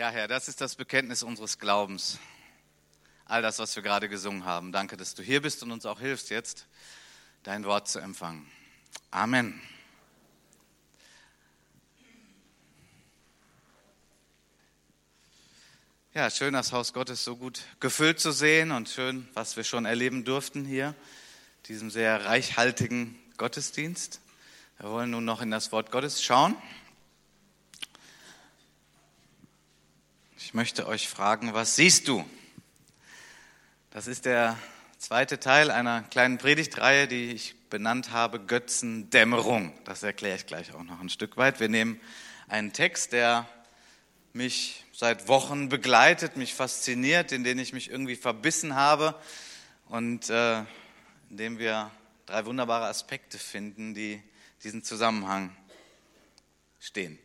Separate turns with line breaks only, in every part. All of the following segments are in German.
Ja, Herr, das ist das Bekenntnis unseres Glaubens. All das, was wir gerade gesungen haben. Danke, dass du hier bist und uns auch hilfst, jetzt dein Wort zu empfangen. Amen. Ja, schön, das Haus Gottes so gut gefüllt zu sehen und schön, was wir schon erleben durften hier, diesem sehr reichhaltigen Gottesdienst. Wir wollen nun noch in das Wort Gottes schauen. Ich möchte euch fragen, was siehst du? Das ist der zweite Teil einer kleinen Predigtreihe, die ich benannt habe, Götzendämmerung. Das erkläre ich gleich auch noch ein Stück weit. Wir nehmen einen Text, der mich seit Wochen begleitet, mich fasziniert, in den ich mich irgendwie verbissen habe und äh, in dem wir drei wunderbare Aspekte finden, die diesen Zusammenhang stehen.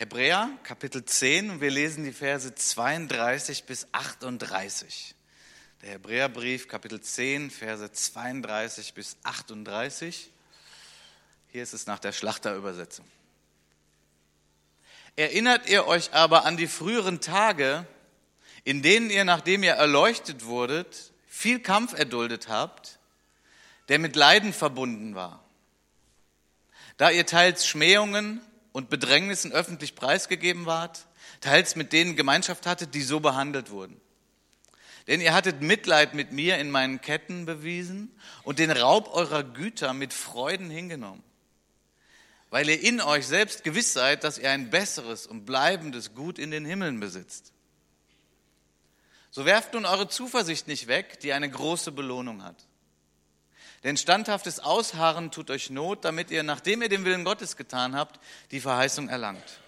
Hebräer Kapitel 10 und wir lesen die Verse 32 bis 38. Der Hebräerbrief Kapitel 10, Verse 32 bis 38. Hier ist es nach der Schlachterübersetzung. Erinnert ihr euch aber an die früheren Tage, in denen ihr, nachdem ihr erleuchtet wurdet, viel Kampf erduldet habt, der mit Leiden verbunden war. Da ihr teils Schmähungen und Bedrängnissen öffentlich preisgegeben wart, teils mit denen Gemeinschaft hattet, die so behandelt wurden. Denn ihr hattet Mitleid mit mir in meinen Ketten bewiesen und den Raub eurer Güter mit Freuden hingenommen weil ihr in euch selbst gewiss seid, dass ihr ein besseres und bleibendes Gut in den Himmeln besitzt. So werft nun eure Zuversicht nicht weg, die eine große Belohnung hat. Denn standhaftes Ausharren tut euch Not, damit ihr, nachdem ihr den Willen Gottes getan habt, die Verheißung erlangt.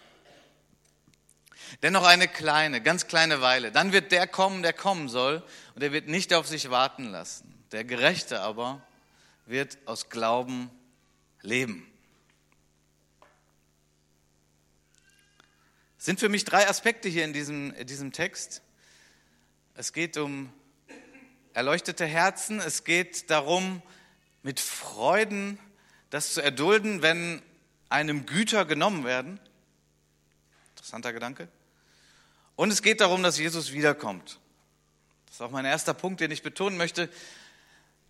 Denn noch eine kleine, ganz kleine Weile, dann wird der kommen, der kommen soll, und er wird nicht auf sich warten lassen. Der Gerechte aber wird aus Glauben leben. sind für mich drei Aspekte hier in diesem, in diesem Text. Es geht um erleuchtete Herzen, es geht darum, mit Freuden das zu erdulden, wenn einem Güter genommen werden. Interessanter Gedanke. Und es geht darum, dass Jesus wiederkommt. Das ist auch mein erster Punkt, den ich betonen möchte.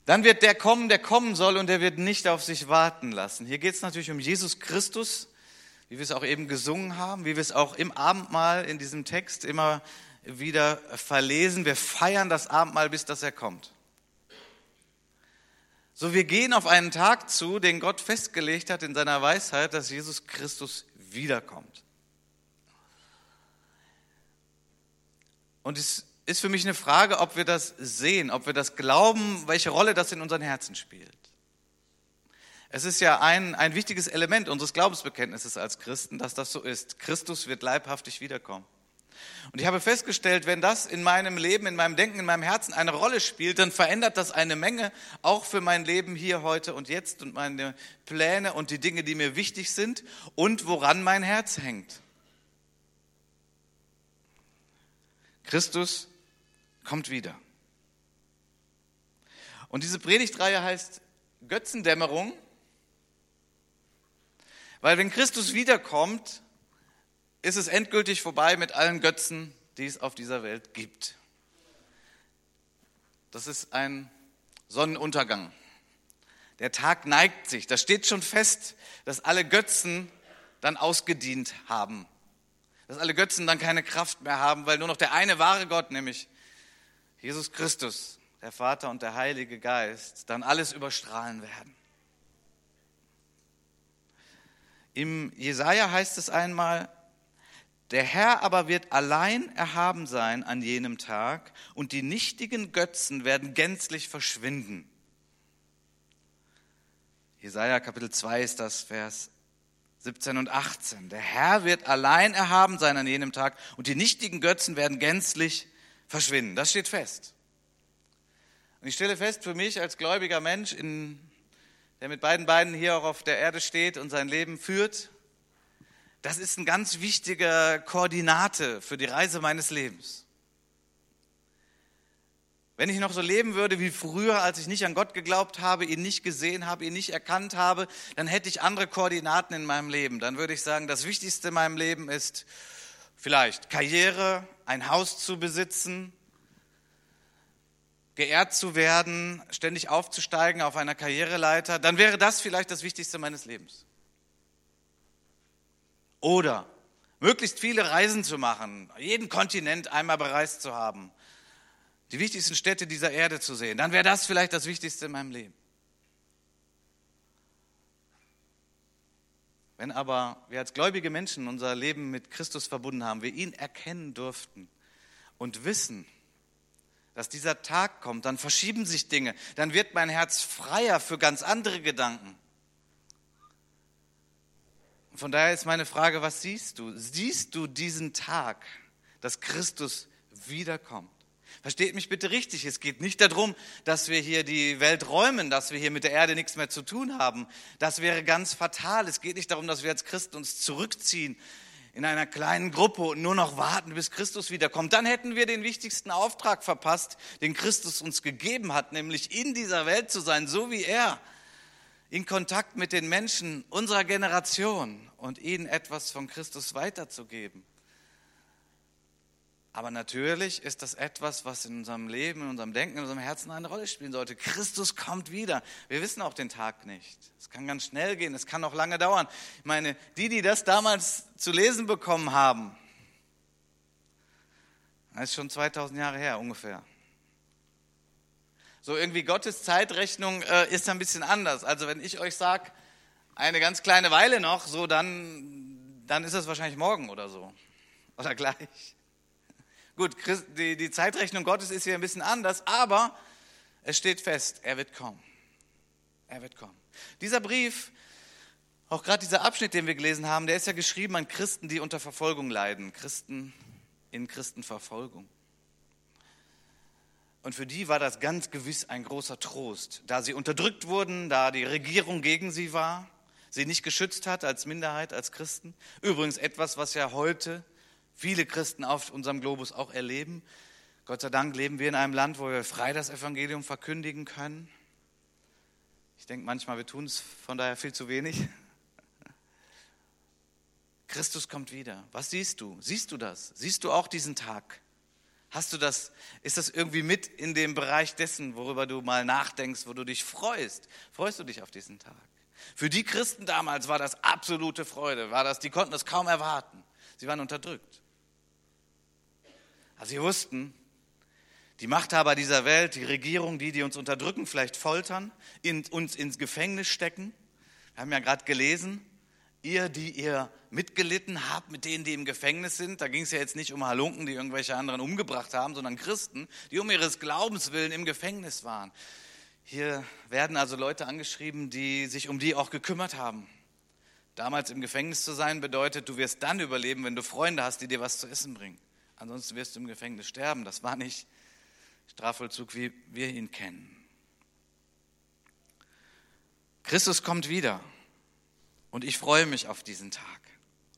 Dann wird der kommen, der kommen soll, und der wird nicht auf sich warten lassen. Hier geht es natürlich um Jesus Christus, wie wir es auch eben gesungen haben, wie wir es auch im Abendmahl in diesem Text immer wieder verlesen. Wir feiern das Abendmahl, bis dass er kommt. So, wir gehen auf einen Tag zu, den Gott festgelegt hat in seiner Weisheit, dass Jesus Christus wiederkommt. Und es ist für mich eine Frage, ob wir das sehen, ob wir das glauben, welche Rolle das in unseren Herzen spielt. Es ist ja ein, ein wichtiges Element unseres Glaubensbekenntnisses als Christen, dass das so ist. Christus wird leibhaftig wiederkommen. Und ich habe festgestellt, wenn das in meinem Leben, in meinem Denken, in meinem Herzen eine Rolle spielt, dann verändert das eine Menge auch für mein Leben hier, heute und jetzt und meine Pläne und die Dinge, die mir wichtig sind und woran mein Herz hängt. Christus kommt wieder. Und diese Predigtreihe heißt Götzendämmerung weil wenn Christus wiederkommt, ist es endgültig vorbei mit allen Götzen, die es auf dieser Welt gibt. Das ist ein Sonnenuntergang. Der Tag neigt sich. Das steht schon fest, dass alle Götzen dann ausgedient haben. Dass alle Götzen dann keine Kraft mehr haben, weil nur noch der eine wahre Gott, nämlich Jesus Christus, der Vater und der Heilige Geist, dann alles überstrahlen werden. Im Jesaja heißt es einmal, der Herr aber wird allein erhaben sein an jenem Tag und die nichtigen Götzen werden gänzlich verschwinden. Jesaja Kapitel 2 ist das Vers 17 und 18. Der Herr wird allein erhaben sein an jenem Tag und die nichtigen Götzen werden gänzlich verschwinden. Das steht fest. Und ich stelle fest für mich als gläubiger Mensch in der mit beiden Beinen hier auch auf der Erde steht und sein Leben führt, das ist ein ganz wichtiger Koordinate für die Reise meines Lebens. Wenn ich noch so leben würde wie früher, als ich nicht an Gott geglaubt habe, ihn nicht gesehen habe, ihn nicht erkannt habe, dann hätte ich andere Koordinaten in meinem Leben. Dann würde ich sagen, das Wichtigste in meinem Leben ist vielleicht Karriere, ein Haus zu besitzen, geehrt zu werden, ständig aufzusteigen auf einer Karriereleiter. Dann wäre das vielleicht das Wichtigste meines Lebens. Oder möglichst viele Reisen zu machen, jeden Kontinent einmal bereist zu haben die wichtigsten Städte dieser Erde zu sehen, dann wäre das vielleicht das Wichtigste in meinem Leben. Wenn aber wir als gläubige Menschen unser Leben mit Christus verbunden haben, wir ihn erkennen durften und wissen, dass dieser Tag kommt, dann verschieben sich Dinge, dann wird mein Herz freier für ganz andere Gedanken. Von daher ist meine Frage, was siehst du? Siehst du diesen Tag, dass Christus wiederkommt? Versteht mich bitte richtig, es geht nicht darum, dass wir hier die Welt räumen, dass wir hier mit der Erde nichts mehr zu tun haben. Das wäre ganz fatal. Es geht nicht darum, dass wir als Christen uns zurückziehen in einer kleinen Gruppe und nur noch warten, bis Christus wiederkommt. Dann hätten wir den wichtigsten Auftrag verpasst, den Christus uns gegeben hat, nämlich in dieser Welt zu sein, so wie er, in Kontakt mit den Menschen unserer Generation und ihnen etwas von Christus weiterzugeben. Aber natürlich ist das etwas, was in unserem Leben, in unserem Denken, in unserem Herzen eine Rolle spielen sollte. Christus kommt wieder. Wir wissen auch den Tag nicht. Es kann ganz schnell gehen, es kann auch lange dauern. Ich meine, die, die das damals zu lesen bekommen haben, das ist schon 2000 Jahre her ungefähr. So irgendwie Gottes Zeitrechnung äh, ist ein bisschen anders. Also wenn ich euch sage, eine ganz kleine Weile noch, so dann, dann ist es wahrscheinlich morgen oder so. Oder gleich. Gut, die, die Zeitrechnung Gottes ist hier ein bisschen anders, aber es steht fest, er wird kommen. Er wird kommen. Dieser Brief, auch gerade dieser Abschnitt, den wir gelesen haben, der ist ja geschrieben an Christen, die unter Verfolgung leiden. Christen in Christenverfolgung. Und für die war das ganz gewiss ein großer Trost, da sie unterdrückt wurden, da die Regierung gegen sie war, sie nicht geschützt hat als Minderheit, als Christen. Übrigens etwas, was ja heute viele Christen auf unserem Globus auch erleben. Gott sei Dank leben wir in einem Land, wo wir frei das Evangelium verkündigen können. Ich denke manchmal, wir tun es von daher viel zu wenig. Christus kommt wieder. Was siehst du? Siehst du das? Siehst du auch diesen Tag? Hast du das, ist das irgendwie mit in dem Bereich dessen, worüber du mal nachdenkst, wo du dich freust? Freust du dich auf diesen Tag? Für die Christen damals war das absolute Freude, war das, die konnten es kaum erwarten. Sie waren unterdrückt. Also sie wussten, die Machthaber dieser Welt, die Regierung, die, die uns unterdrücken, vielleicht foltern, in, uns ins Gefängnis stecken. Wir haben ja gerade gelesen, ihr, die ihr mitgelitten habt mit denen, die im Gefängnis sind, da ging es ja jetzt nicht um Halunken, die irgendwelche anderen umgebracht haben, sondern Christen, die um ihres Glaubens willen im Gefängnis waren. Hier werden also Leute angeschrieben, die sich um die auch gekümmert haben. Damals im Gefängnis zu sein bedeutet, du wirst dann überleben, wenn du Freunde hast, die dir was zu essen bringen. Ansonsten wirst du im Gefängnis sterben. Das war nicht Strafvollzug, wie wir ihn kennen. Christus kommt wieder und ich freue mich auf diesen Tag,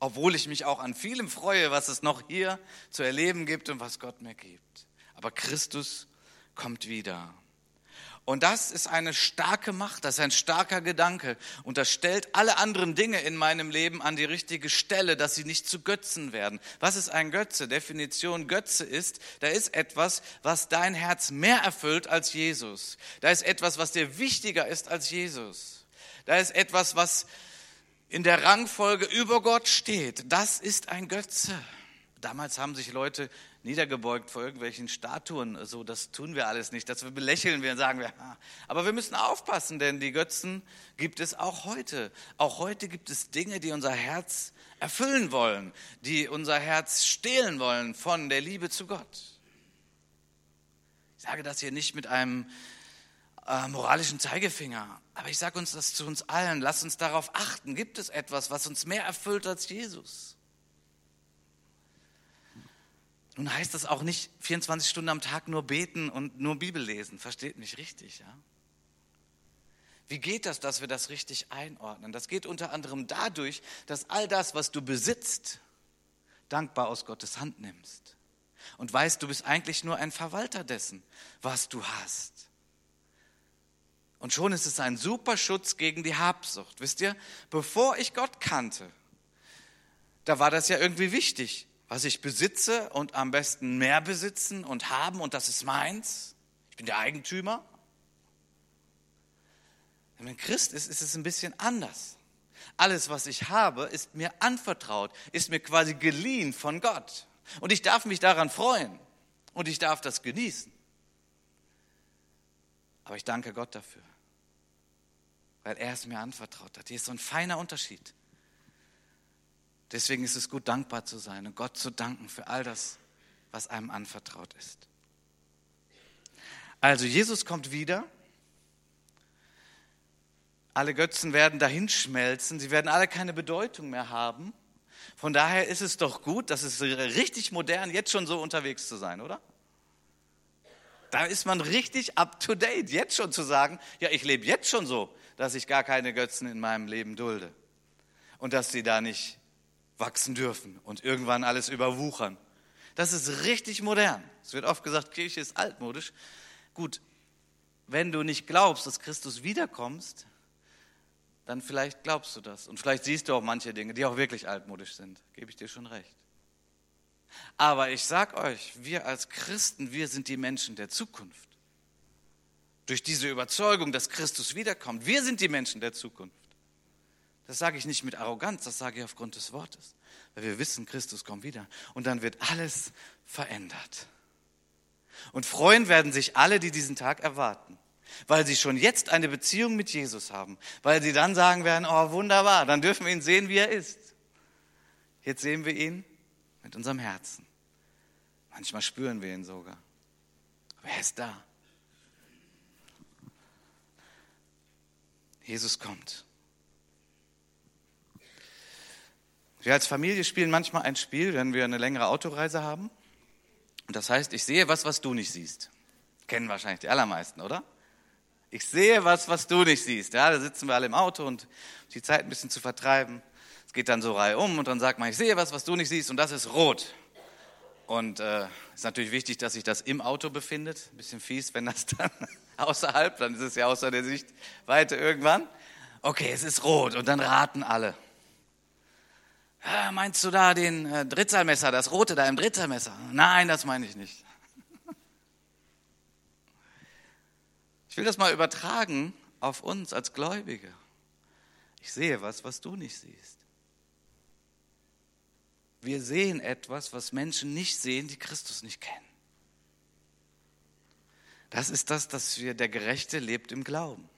obwohl ich mich auch an vielem freue, was es noch hier zu erleben gibt und was Gott mir gibt. Aber Christus kommt wieder. Und das ist eine starke Macht, das ist ein starker Gedanke. Und das stellt alle anderen Dinge in meinem Leben an die richtige Stelle, dass sie nicht zu Götzen werden. Was ist ein Götze? Definition Götze ist, da ist etwas, was dein Herz mehr erfüllt als Jesus. Da ist etwas, was dir wichtiger ist als Jesus. Da ist etwas, was in der Rangfolge über Gott steht. Das ist ein Götze. Damals haben sich Leute niedergebeugt vor irgendwelchen Statuen. So, das tun wir alles nicht. Das belächeln wir und sagen wir. Aber wir müssen aufpassen, denn die Götzen gibt es auch heute. Auch heute gibt es Dinge, die unser Herz erfüllen wollen, die unser Herz stehlen wollen von der Liebe zu Gott. Ich sage das hier nicht mit einem äh, moralischen Zeigefinger, aber ich sage uns das zu uns allen. Lass uns darauf achten. Gibt es etwas, was uns mehr erfüllt als Jesus? Nun heißt das auch nicht 24 Stunden am Tag nur beten und nur Bibel lesen. Versteht mich richtig, ja? Wie geht das, dass wir das richtig einordnen? Das geht unter anderem dadurch, dass all das, was du besitzt, dankbar aus Gottes Hand nimmst. und weißt, du bist eigentlich nur ein Verwalter dessen, was du hast. Und schon ist es ein super Schutz gegen die Habsucht. Wisst ihr, bevor ich Gott kannte, da war das ja irgendwie wichtig, was ich besitze und am besten mehr besitzen und haben und das ist meins. Ich bin der Eigentümer. Wenn man Christ ist, ist es ein bisschen anders. Alles, was ich habe, ist mir anvertraut, ist mir quasi geliehen von Gott. Und ich darf mich daran freuen und ich darf das genießen. Aber ich danke Gott dafür, weil er es mir anvertraut hat. Hier ist so ein feiner Unterschied. Deswegen ist es gut, dankbar zu sein und Gott zu danken für all das, was einem anvertraut ist. Also Jesus kommt wieder. Alle Götzen werden dahinschmelzen. Sie werden alle keine Bedeutung mehr haben. Von daher ist es doch gut, das ist richtig modern, jetzt schon so unterwegs zu sein, oder? Da ist man richtig up to date, jetzt schon zu sagen, ja, ich lebe jetzt schon so, dass ich gar keine Götzen in meinem Leben dulde und dass sie da nicht wachsen dürfen und irgendwann alles überwuchern. Das ist richtig modern. Es wird oft gesagt, Kirche ist altmodisch. Gut, wenn du nicht glaubst, dass Christus wiederkommst, dann vielleicht glaubst du das. Und vielleicht siehst du auch manche Dinge, die auch wirklich altmodisch sind. Gebe ich dir schon recht. Aber ich sag euch, wir als Christen, wir sind die Menschen der Zukunft. Durch diese Überzeugung, dass Christus wiederkommt. Wir sind die Menschen der Zukunft. Das sage ich nicht mit Arroganz, das sage ich aufgrund des Wortes. Weil wir wissen, Christus kommt wieder. Und dann wird alles verändert. Und freuen werden sich alle, die diesen Tag erwarten weil sie schon jetzt eine Beziehung mit Jesus haben, weil sie dann sagen werden, oh wunderbar, dann dürfen wir ihn sehen, wie er ist. Jetzt sehen wir ihn mit unserem Herzen. Manchmal spüren wir ihn sogar. Aber er ist da. Jesus kommt. Wir als Familie spielen manchmal ein Spiel, wenn wir eine längere Autoreise haben. Und das heißt, ich sehe was, was du nicht siehst. Kennen wahrscheinlich die allermeisten, oder? Ich sehe was, was du nicht siehst. Ja, da sitzen wir alle im Auto und die Zeit ein bisschen zu vertreiben. Es geht dann so Reihe um und dann sagt man, ich sehe was, was du nicht siehst und das ist rot. Und es äh, ist natürlich wichtig, dass sich das im Auto befindet. Ein bisschen fies, wenn das dann außerhalb, dann ist es ja außer der Sichtweite irgendwann. Okay, es ist rot und dann raten alle. Meinst du da den äh, das rote da im Drittsalmesser? Nein, das meine ich nicht. Ich will das mal übertragen auf uns als Gläubige. Ich sehe was, was du nicht siehst. Wir sehen etwas, was Menschen nicht sehen, die Christus nicht kennen. Das ist das, dass wir, der Gerechte lebt im Glauben.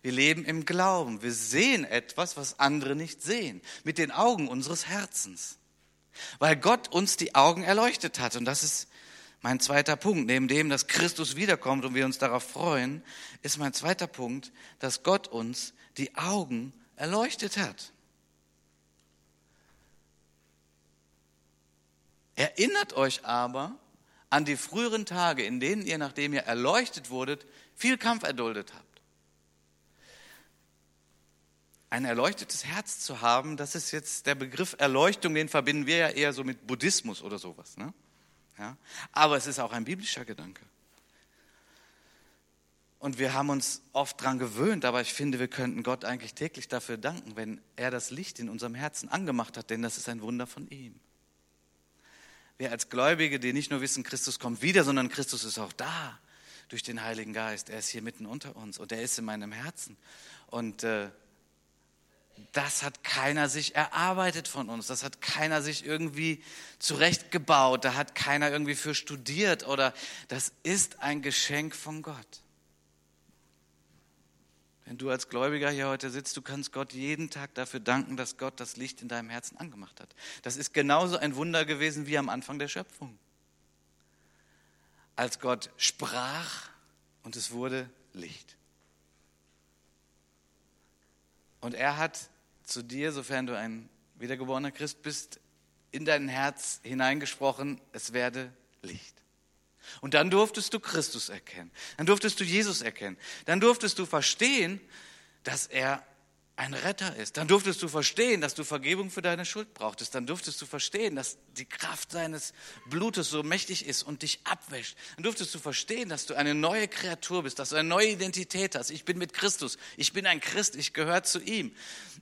Wir leben im Glauben. Wir sehen etwas, was andere nicht sehen, mit den Augen unseres Herzens. Weil Gott uns die Augen erleuchtet hat. Und das ist mein zweiter Punkt, neben dem, dass Christus wiederkommt und wir uns darauf freuen, ist mein zweiter Punkt, dass Gott uns die Augen erleuchtet hat. Erinnert euch aber an die früheren Tage, in denen ihr, nachdem ihr erleuchtet wurdet, viel Kampf erduldet habt. Ein erleuchtetes Herz zu haben, das ist jetzt der Begriff Erleuchtung, den verbinden wir ja eher so mit Buddhismus oder sowas. Ne? Ja? Aber es ist auch ein biblischer Gedanke. Und wir haben uns oft daran gewöhnt, aber ich finde, wir könnten Gott eigentlich täglich dafür danken, wenn er das Licht in unserem Herzen angemacht hat, denn das ist ein Wunder von ihm. Wir als Gläubige, die nicht nur wissen, Christus kommt wieder, sondern Christus ist auch da durch den Heiligen Geist. Er ist hier mitten unter uns und er ist in meinem Herzen. Und äh, das hat keiner sich erarbeitet von uns, das hat keiner sich irgendwie zurechtgebaut, da hat keiner irgendwie für studiert oder das ist ein Geschenk von Gott. Wenn du als Gläubiger hier heute sitzt, du kannst Gott jeden Tag dafür danken, dass Gott das Licht in deinem Herzen angemacht hat. Das ist genauso ein Wunder gewesen wie am Anfang der Schöpfung. Als Gott sprach und es wurde Licht. Und er hat zu dir, sofern du ein wiedergeborener Christ bist, in dein Herz hineingesprochen, es werde Licht. Und dann durftest du Christus erkennen. Dann durftest du Jesus erkennen. Dann durftest du verstehen, dass er ein Retter ist. Dann durftest du verstehen, dass du Vergebung für deine Schuld brauchtest. Dann durftest du verstehen, dass die Kraft seines Blutes so mächtig ist und dich abwäscht. Dann durftest du verstehen, dass du eine neue Kreatur bist, dass du eine neue Identität hast. Ich bin mit Christus. Ich bin ein Christ. Ich gehöre zu ihm.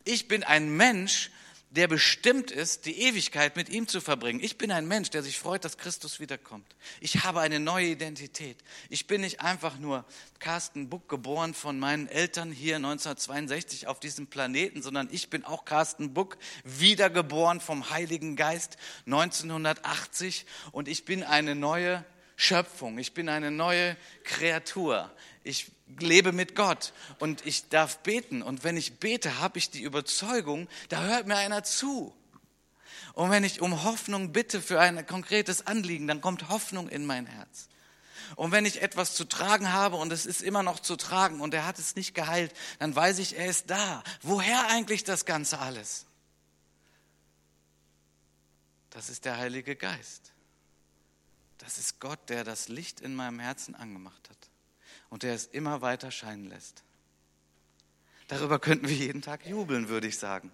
Ich bin ein Mensch, der bestimmt ist, die Ewigkeit mit ihm zu verbringen. Ich bin ein Mensch, der sich freut, dass Christus wiederkommt. Ich habe eine neue Identität. Ich bin nicht einfach nur Carsten Buck, geboren von meinen Eltern hier 1962 auf diesem Planeten, sondern ich bin auch Carsten Buck, wiedergeboren vom Heiligen Geist 1980 und ich bin eine neue Schöpfung. Ich bin eine neue Kreatur. Ich lebe mit Gott und ich darf beten. Und wenn ich bete, habe ich die Überzeugung, da hört mir einer zu. Und wenn ich um Hoffnung bitte für ein konkretes Anliegen, dann kommt Hoffnung in mein Herz. Und wenn ich etwas zu tragen habe und es ist immer noch zu tragen und er hat es nicht geheilt, dann weiß ich, er ist da. Woher eigentlich das Ganze alles? Das ist der Heilige Geist. Das ist Gott, der das Licht in meinem Herzen angemacht hat und der es immer weiter scheinen lässt. Darüber könnten wir jeden Tag jubeln, würde ich sagen.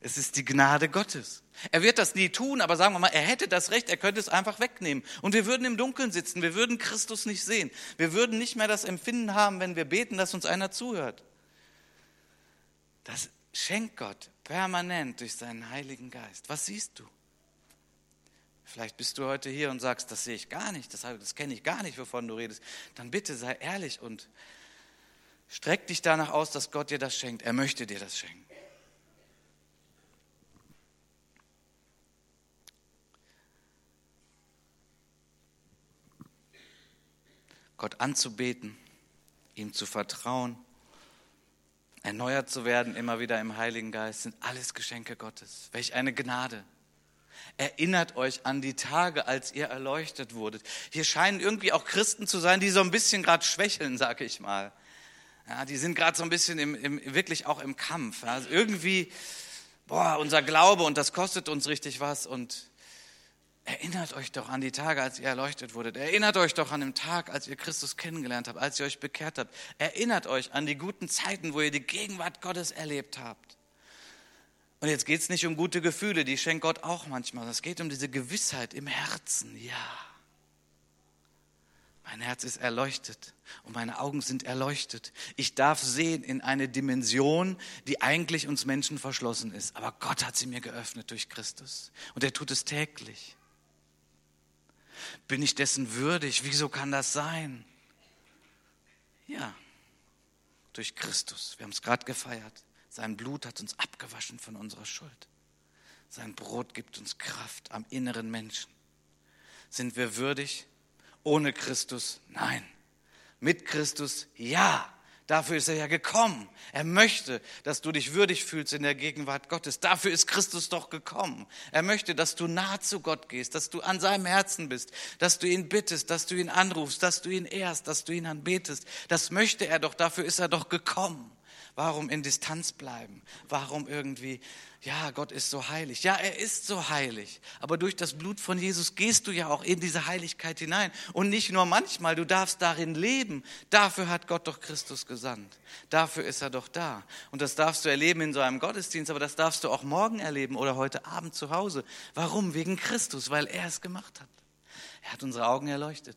Es ist die Gnade Gottes. Er wird das nie tun, aber sagen wir mal, er hätte das Recht, er könnte es einfach wegnehmen. Und wir würden im Dunkeln sitzen, wir würden Christus nicht sehen. Wir würden nicht mehr das Empfinden haben, wenn wir beten, dass uns einer zuhört. Das schenkt Gott permanent durch seinen Heiligen Geist. Was siehst du? Vielleicht bist du heute hier und sagst, das sehe ich gar nicht, das, das kenne ich gar nicht, wovon du redest. Dann bitte sei ehrlich und streck dich danach aus, dass Gott dir das schenkt. Er möchte dir das schenken. Gott anzubeten, ihm zu vertrauen, erneuert zu werden, immer wieder im Heiligen Geist, sind alles Geschenke Gottes. Welch eine Gnade. Erinnert euch an die Tage, als ihr erleuchtet wurdet. Hier scheinen irgendwie auch Christen zu sein, die so ein bisschen gerade schwächeln, sag ich mal. Ja, die sind gerade so ein bisschen im, im, wirklich auch im Kampf. Also irgendwie, boah, unser Glaube und das kostet uns richtig was. Und erinnert euch doch an die Tage, als ihr erleuchtet wurdet. Erinnert euch doch an den Tag, als ihr Christus kennengelernt habt, als ihr euch bekehrt habt. Erinnert euch an die guten Zeiten, wo ihr die Gegenwart Gottes erlebt habt. Und jetzt geht es nicht um gute Gefühle, die schenkt Gott auch manchmal. Es geht um diese Gewissheit im Herzen. Ja, mein Herz ist erleuchtet und meine Augen sind erleuchtet. Ich darf sehen in eine Dimension, die eigentlich uns Menschen verschlossen ist. Aber Gott hat sie mir geöffnet durch Christus. Und er tut es täglich. Bin ich dessen würdig? Wieso kann das sein? Ja, durch Christus. Wir haben es gerade gefeiert. Sein Blut hat uns abgewaschen von unserer Schuld. Sein Brot gibt uns Kraft am inneren Menschen. Sind wir würdig? Ohne Christus? Nein. Mit Christus? Ja. Dafür ist er ja gekommen. Er möchte, dass du dich würdig fühlst in der Gegenwart Gottes. Dafür ist Christus doch gekommen. Er möchte, dass du nah zu Gott gehst, dass du an seinem Herzen bist, dass du ihn bittest, dass du ihn anrufst, dass du ihn ehrst, dass du ihn anbetest. Das möchte er doch. Dafür ist er doch gekommen. Warum in Distanz bleiben? Warum irgendwie, ja, Gott ist so heilig. Ja, er ist so heilig. Aber durch das Blut von Jesus gehst du ja auch in diese Heiligkeit hinein. Und nicht nur manchmal, du darfst darin leben. Dafür hat Gott doch Christus gesandt. Dafür ist er doch da. Und das darfst du erleben in so einem Gottesdienst, aber das darfst du auch morgen erleben oder heute Abend zu Hause. Warum? Wegen Christus, weil er es gemacht hat. Er hat unsere Augen erleuchtet.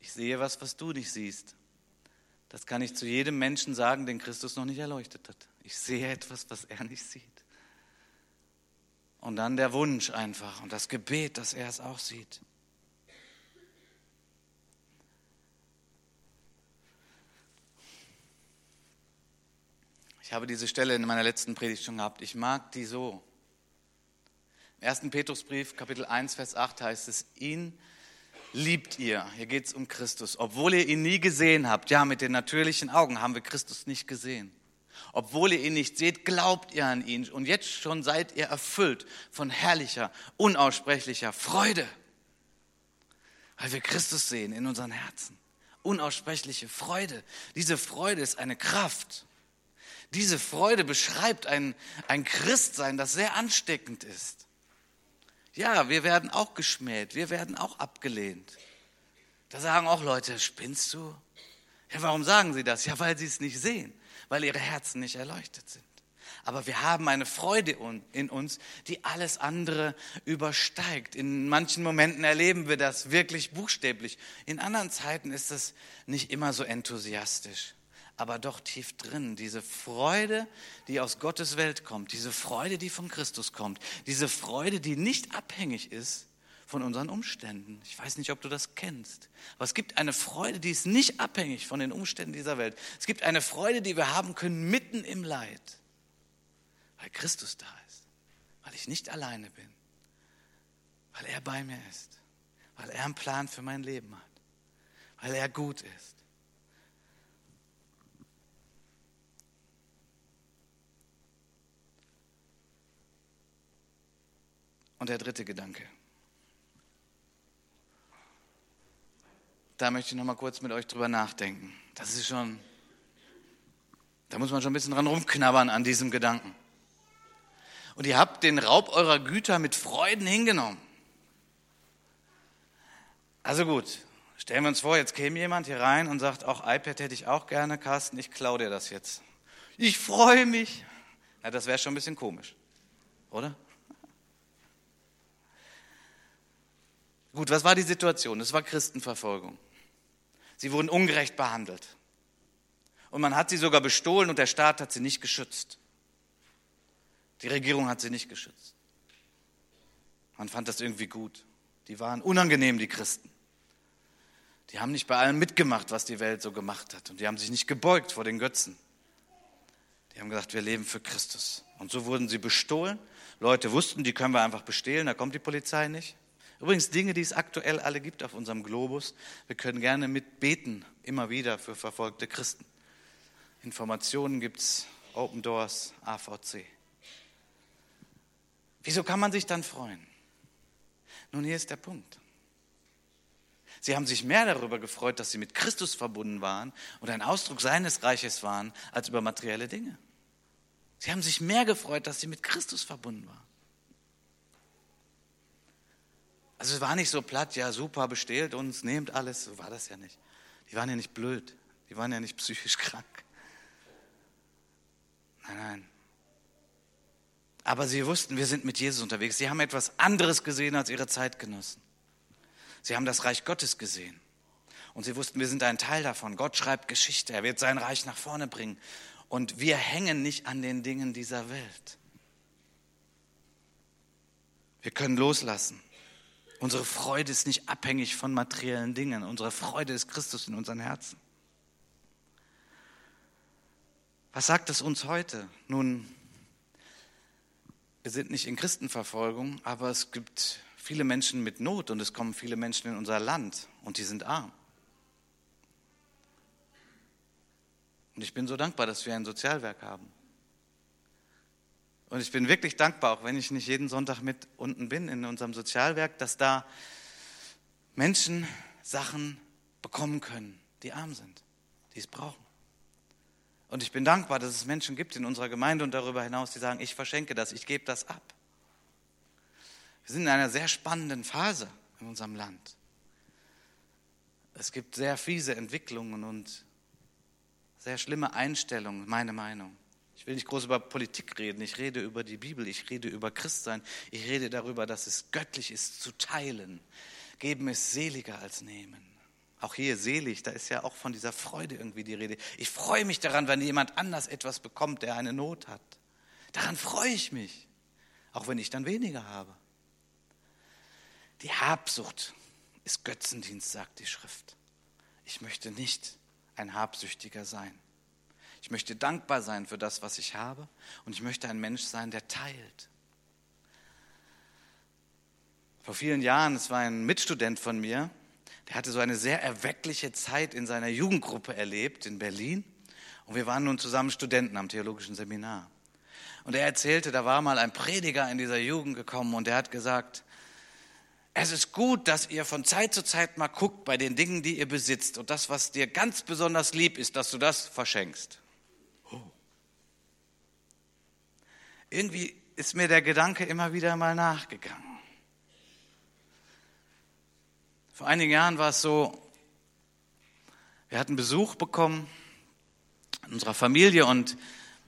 Ich sehe was, was du nicht siehst. Das kann ich zu jedem Menschen sagen, den Christus noch nicht erleuchtet hat. Ich sehe etwas, was er nicht sieht. Und dann der Wunsch einfach und das Gebet, dass er es auch sieht. Ich habe diese Stelle in meiner letzten Predigt schon gehabt. Ich mag die so. Im 1. Petrusbrief, Kapitel 1, Vers 8 heißt es, ihn liebt ihr. Hier geht es um Christus. Obwohl ihr ihn nie gesehen habt, ja, mit den natürlichen Augen haben wir Christus nicht gesehen. Obwohl ihr ihn nicht seht, glaubt ihr an ihn. Und jetzt schon seid ihr erfüllt von herrlicher, unaussprechlicher Freude. Weil wir Christus sehen in unseren Herzen. Unaussprechliche Freude. Diese Freude ist eine Kraft. Diese Freude beschreibt ein, ein Christsein, das sehr ansteckend ist. Ja, wir werden auch geschmäht, wir werden auch abgelehnt. Da sagen auch Leute, spinnst du? Ja, warum sagen sie das? Ja, weil sie es nicht sehen, weil ihre Herzen nicht erleuchtet sind. Aber wir haben eine Freude in uns, die alles andere übersteigt. In manchen Momenten erleben wir das wirklich buchstäblich. In anderen Zeiten ist es nicht immer so enthusiastisch, aber doch tief drin. Diese Freude, die aus Gottes Welt kommt, diese Freude, die von Christus kommt, diese Freude, die nicht abhängig ist von unseren Umständen. Ich weiß nicht, ob du das kennst, aber es gibt eine Freude, die ist nicht abhängig von den Umständen dieser Welt. Es gibt eine Freude, die wir haben können mitten im Leid weil Christus da ist, weil ich nicht alleine bin, weil er bei mir ist, weil er einen Plan für mein Leben hat, weil er gut ist. Und der dritte Gedanke. Da möchte ich noch mal kurz mit euch drüber nachdenken. Das ist schon, da muss man schon ein bisschen dran rumknabbern an diesem Gedanken und ihr habt den Raub eurer Güter mit Freuden hingenommen. Also gut, stellen wir uns vor, jetzt käme jemand hier rein und sagt, auch iPad hätte ich auch gerne, Carsten, ich klaue dir das jetzt. Ich freue mich. Na, das wäre schon ein bisschen komisch, oder? Gut, was war die Situation? Es war Christenverfolgung. Sie wurden ungerecht behandelt. Und man hat sie sogar bestohlen und der Staat hat sie nicht geschützt. Die Regierung hat sie nicht geschützt. Man fand das irgendwie gut. Die waren unangenehm, die Christen. Die haben nicht bei allem mitgemacht, was die Welt so gemacht hat. Und die haben sich nicht gebeugt vor den Götzen. Die haben gesagt, wir leben für Christus. Und so wurden sie bestohlen. Leute wussten, die können wir einfach bestehlen, da kommt die Polizei nicht. Übrigens Dinge, die es aktuell alle gibt auf unserem Globus. Wir können gerne mitbeten, immer wieder für verfolgte Christen. Informationen gibt es, Open Doors, AVC. Wieso kann man sich dann freuen? Nun, hier ist der Punkt. Sie haben sich mehr darüber gefreut, dass sie mit Christus verbunden waren und ein Ausdruck seines Reiches waren, als über materielle Dinge. Sie haben sich mehr gefreut, dass sie mit Christus verbunden waren. Also es war nicht so platt, ja super, bestehlt uns, nehmt alles, so war das ja nicht. Die waren ja nicht blöd, die waren ja nicht psychisch krank. Nein, nein. Aber sie wussten, wir sind mit Jesus unterwegs. Sie haben etwas anderes gesehen als ihre Zeitgenossen. Sie haben das Reich Gottes gesehen. Und sie wussten, wir sind ein Teil davon. Gott schreibt Geschichte. Er wird sein Reich nach vorne bringen. Und wir hängen nicht an den Dingen dieser Welt. Wir können loslassen. Unsere Freude ist nicht abhängig von materiellen Dingen. Unsere Freude ist Christus in unseren Herzen. Was sagt es uns heute? Nun, wir sind nicht in Christenverfolgung, aber es gibt viele Menschen mit Not und es kommen viele Menschen in unser Land und die sind arm. Und ich bin so dankbar, dass wir ein Sozialwerk haben. Und ich bin wirklich dankbar, auch wenn ich nicht jeden Sonntag mit unten bin in unserem Sozialwerk, dass da Menschen Sachen bekommen können, die arm sind, die es brauchen. Und ich bin dankbar, dass es Menschen gibt in unserer Gemeinde und darüber hinaus, die sagen, ich verschenke das, ich gebe das ab. Wir sind in einer sehr spannenden Phase in unserem Land. Es gibt sehr fiese Entwicklungen und sehr schlimme Einstellungen, meine Meinung. Ich will nicht groß über Politik reden, ich rede über die Bibel, ich rede über Christsein, ich rede darüber, dass es göttlich ist zu teilen. Geben ist seliger als nehmen. Auch hier selig, da ist ja auch von dieser Freude irgendwie die Rede. Ich freue mich daran, wenn jemand anders etwas bekommt, der eine Not hat. Daran freue ich mich, auch wenn ich dann weniger habe. Die Habsucht ist Götzendienst, sagt die Schrift. Ich möchte nicht ein Habsüchtiger sein. Ich möchte dankbar sein für das, was ich habe und ich möchte ein Mensch sein, der teilt. Vor vielen Jahren, es war ein Mitstudent von mir, der hatte so eine sehr erweckliche Zeit in seiner Jugendgruppe erlebt in Berlin. Und wir waren nun zusammen Studenten am theologischen Seminar. Und er erzählte, da war mal ein Prediger in dieser Jugend gekommen und der hat gesagt, es ist gut, dass ihr von Zeit zu Zeit mal guckt bei den Dingen, die ihr besitzt. Und das, was dir ganz besonders lieb ist, dass du das verschenkst. Irgendwie ist mir der Gedanke immer wieder mal nachgegangen. Vor einigen Jahren war es so, wir hatten Besuch bekommen in unserer Familie und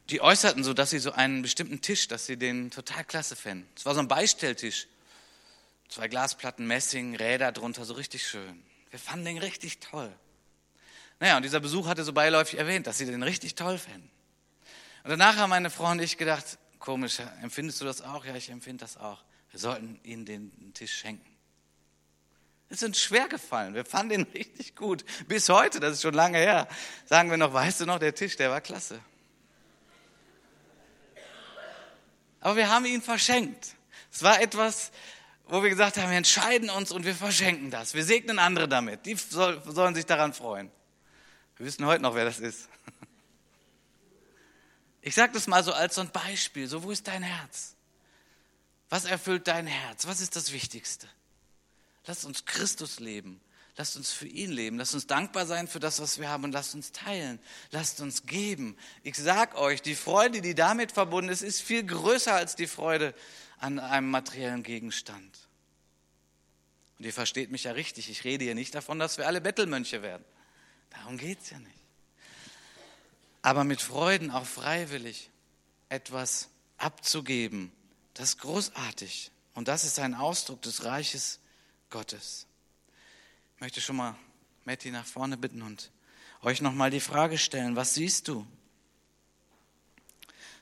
die äußerten so, dass sie so einen bestimmten Tisch, dass sie den total klasse fänden. Es war so ein Beistelltisch. Zwei Glasplatten, Messing, Räder drunter, so richtig schön. Wir fanden den richtig toll. Naja, und dieser Besuch hatte so beiläufig erwähnt, dass sie den richtig toll fänden. Und danach haben meine Frau und ich gedacht, komisch, empfindest du das auch? Ja, ich empfinde das auch. Wir sollten ihnen den Tisch schenken. Es ist uns schwer gefallen. Wir fanden ihn richtig gut. Bis heute, das ist schon lange her, sagen wir noch, weißt du noch, der Tisch, der war klasse. Aber wir haben ihn verschenkt. Es war etwas, wo wir gesagt haben, wir entscheiden uns und wir verschenken das. Wir segnen andere damit. Die soll, sollen sich daran freuen. Wir wissen heute noch, wer das ist. Ich sage das mal so als so ein Beispiel. So, wo ist dein Herz? Was erfüllt dein Herz? Was ist das Wichtigste? Lass uns Christus leben. Lasst uns für ihn leben. Lasst uns dankbar sein für das, was wir haben und lasst uns teilen. Lasst uns geben. Ich sag euch, die Freude, die damit verbunden ist, ist viel größer als die Freude an einem materiellen Gegenstand. Und ihr versteht mich ja richtig. Ich rede hier nicht davon, dass wir alle Bettelmönche werden. Darum geht es ja nicht. Aber mit Freuden auch freiwillig etwas abzugeben, das ist großartig. Und das ist ein Ausdruck des Reiches Gottes. Ich möchte schon mal Matti nach vorne bitten und euch nochmal die Frage stellen, was siehst du?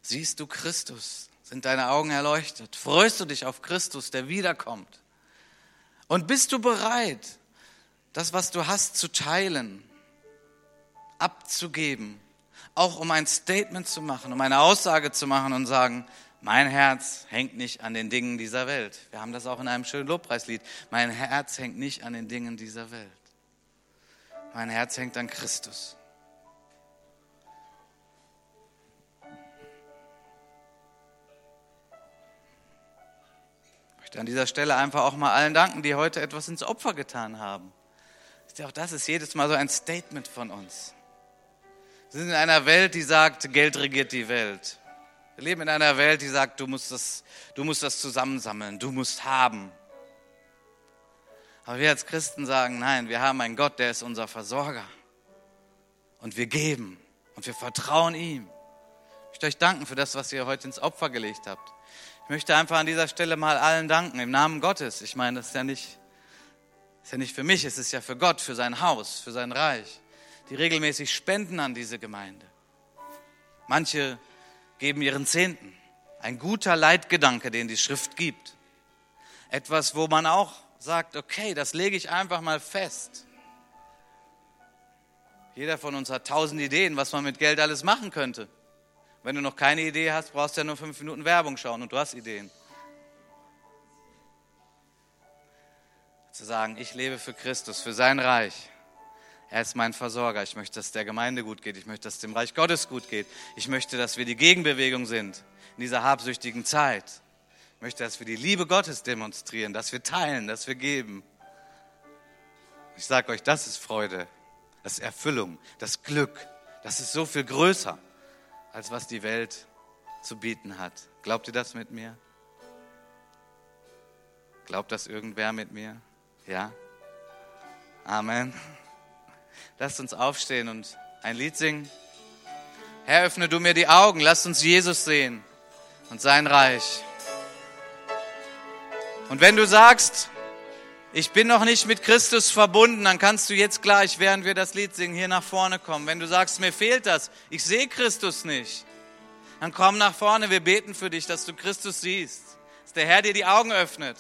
Siehst du Christus? Sind deine Augen erleuchtet? Freust du dich auf Christus, der wiederkommt? Und bist du bereit, das, was du hast, zu teilen, abzugeben, auch um ein Statement zu machen, um eine Aussage zu machen und sagen, mein Herz hängt nicht an den Dingen dieser Welt. Wir haben das auch in einem schönen Lobpreislied. Mein Herz hängt nicht an den Dingen dieser Welt. Mein Herz hängt an Christus. Ich möchte an dieser Stelle einfach auch mal allen danken, die heute etwas ins Opfer getan haben. Auch das ist jedes Mal so ein Statement von uns. Wir sind in einer Welt, die sagt, Geld regiert die Welt. Wir leben in einer Welt, die sagt, du musst das, du musst das zusammensammeln, du musst haben. Aber wir als Christen sagen, nein, wir haben einen Gott, der ist unser Versorger. Und wir geben und wir vertrauen ihm. Ich möchte euch danken für das, was ihr heute ins Opfer gelegt habt. Ich möchte einfach an dieser Stelle mal allen danken, im Namen Gottes. Ich meine, das ist ja nicht, ist ja nicht für mich, es ist ja für Gott, für sein Haus, für sein Reich, die regelmäßig spenden an diese Gemeinde. Manche geben ihren Zehnten. Ein guter Leitgedanke, den die Schrift gibt. Etwas, wo man auch sagt, okay, das lege ich einfach mal fest. Jeder von uns hat tausend Ideen, was man mit Geld alles machen könnte. Wenn du noch keine Idee hast, brauchst du ja nur fünf Minuten Werbung schauen und du hast Ideen. Zu sagen, ich lebe für Christus, für sein Reich. Er ist mein Versorger. Ich möchte, dass der Gemeinde gut geht. Ich möchte, dass dem Reich Gottes gut geht. Ich möchte, dass wir die Gegenbewegung sind in dieser habsüchtigen Zeit. Ich möchte, dass wir die Liebe Gottes demonstrieren, dass wir teilen, dass wir geben. Ich sage euch, das ist Freude, das ist Erfüllung, das Glück. Das ist so viel größer, als was die Welt zu bieten hat. Glaubt ihr das mit mir? Glaubt das irgendwer mit mir? Ja? Amen. Lasst uns aufstehen und ein Lied singen. Herr, öffne du mir die Augen, lass uns Jesus sehen und sein Reich. Und wenn du sagst, ich bin noch nicht mit Christus verbunden, dann kannst du jetzt gleich, während wir das Lied singen, hier nach vorne kommen. Wenn du sagst, mir fehlt das, ich sehe Christus nicht, dann komm nach vorne, wir beten für dich, dass du Christus siehst, dass der Herr dir die Augen öffnet.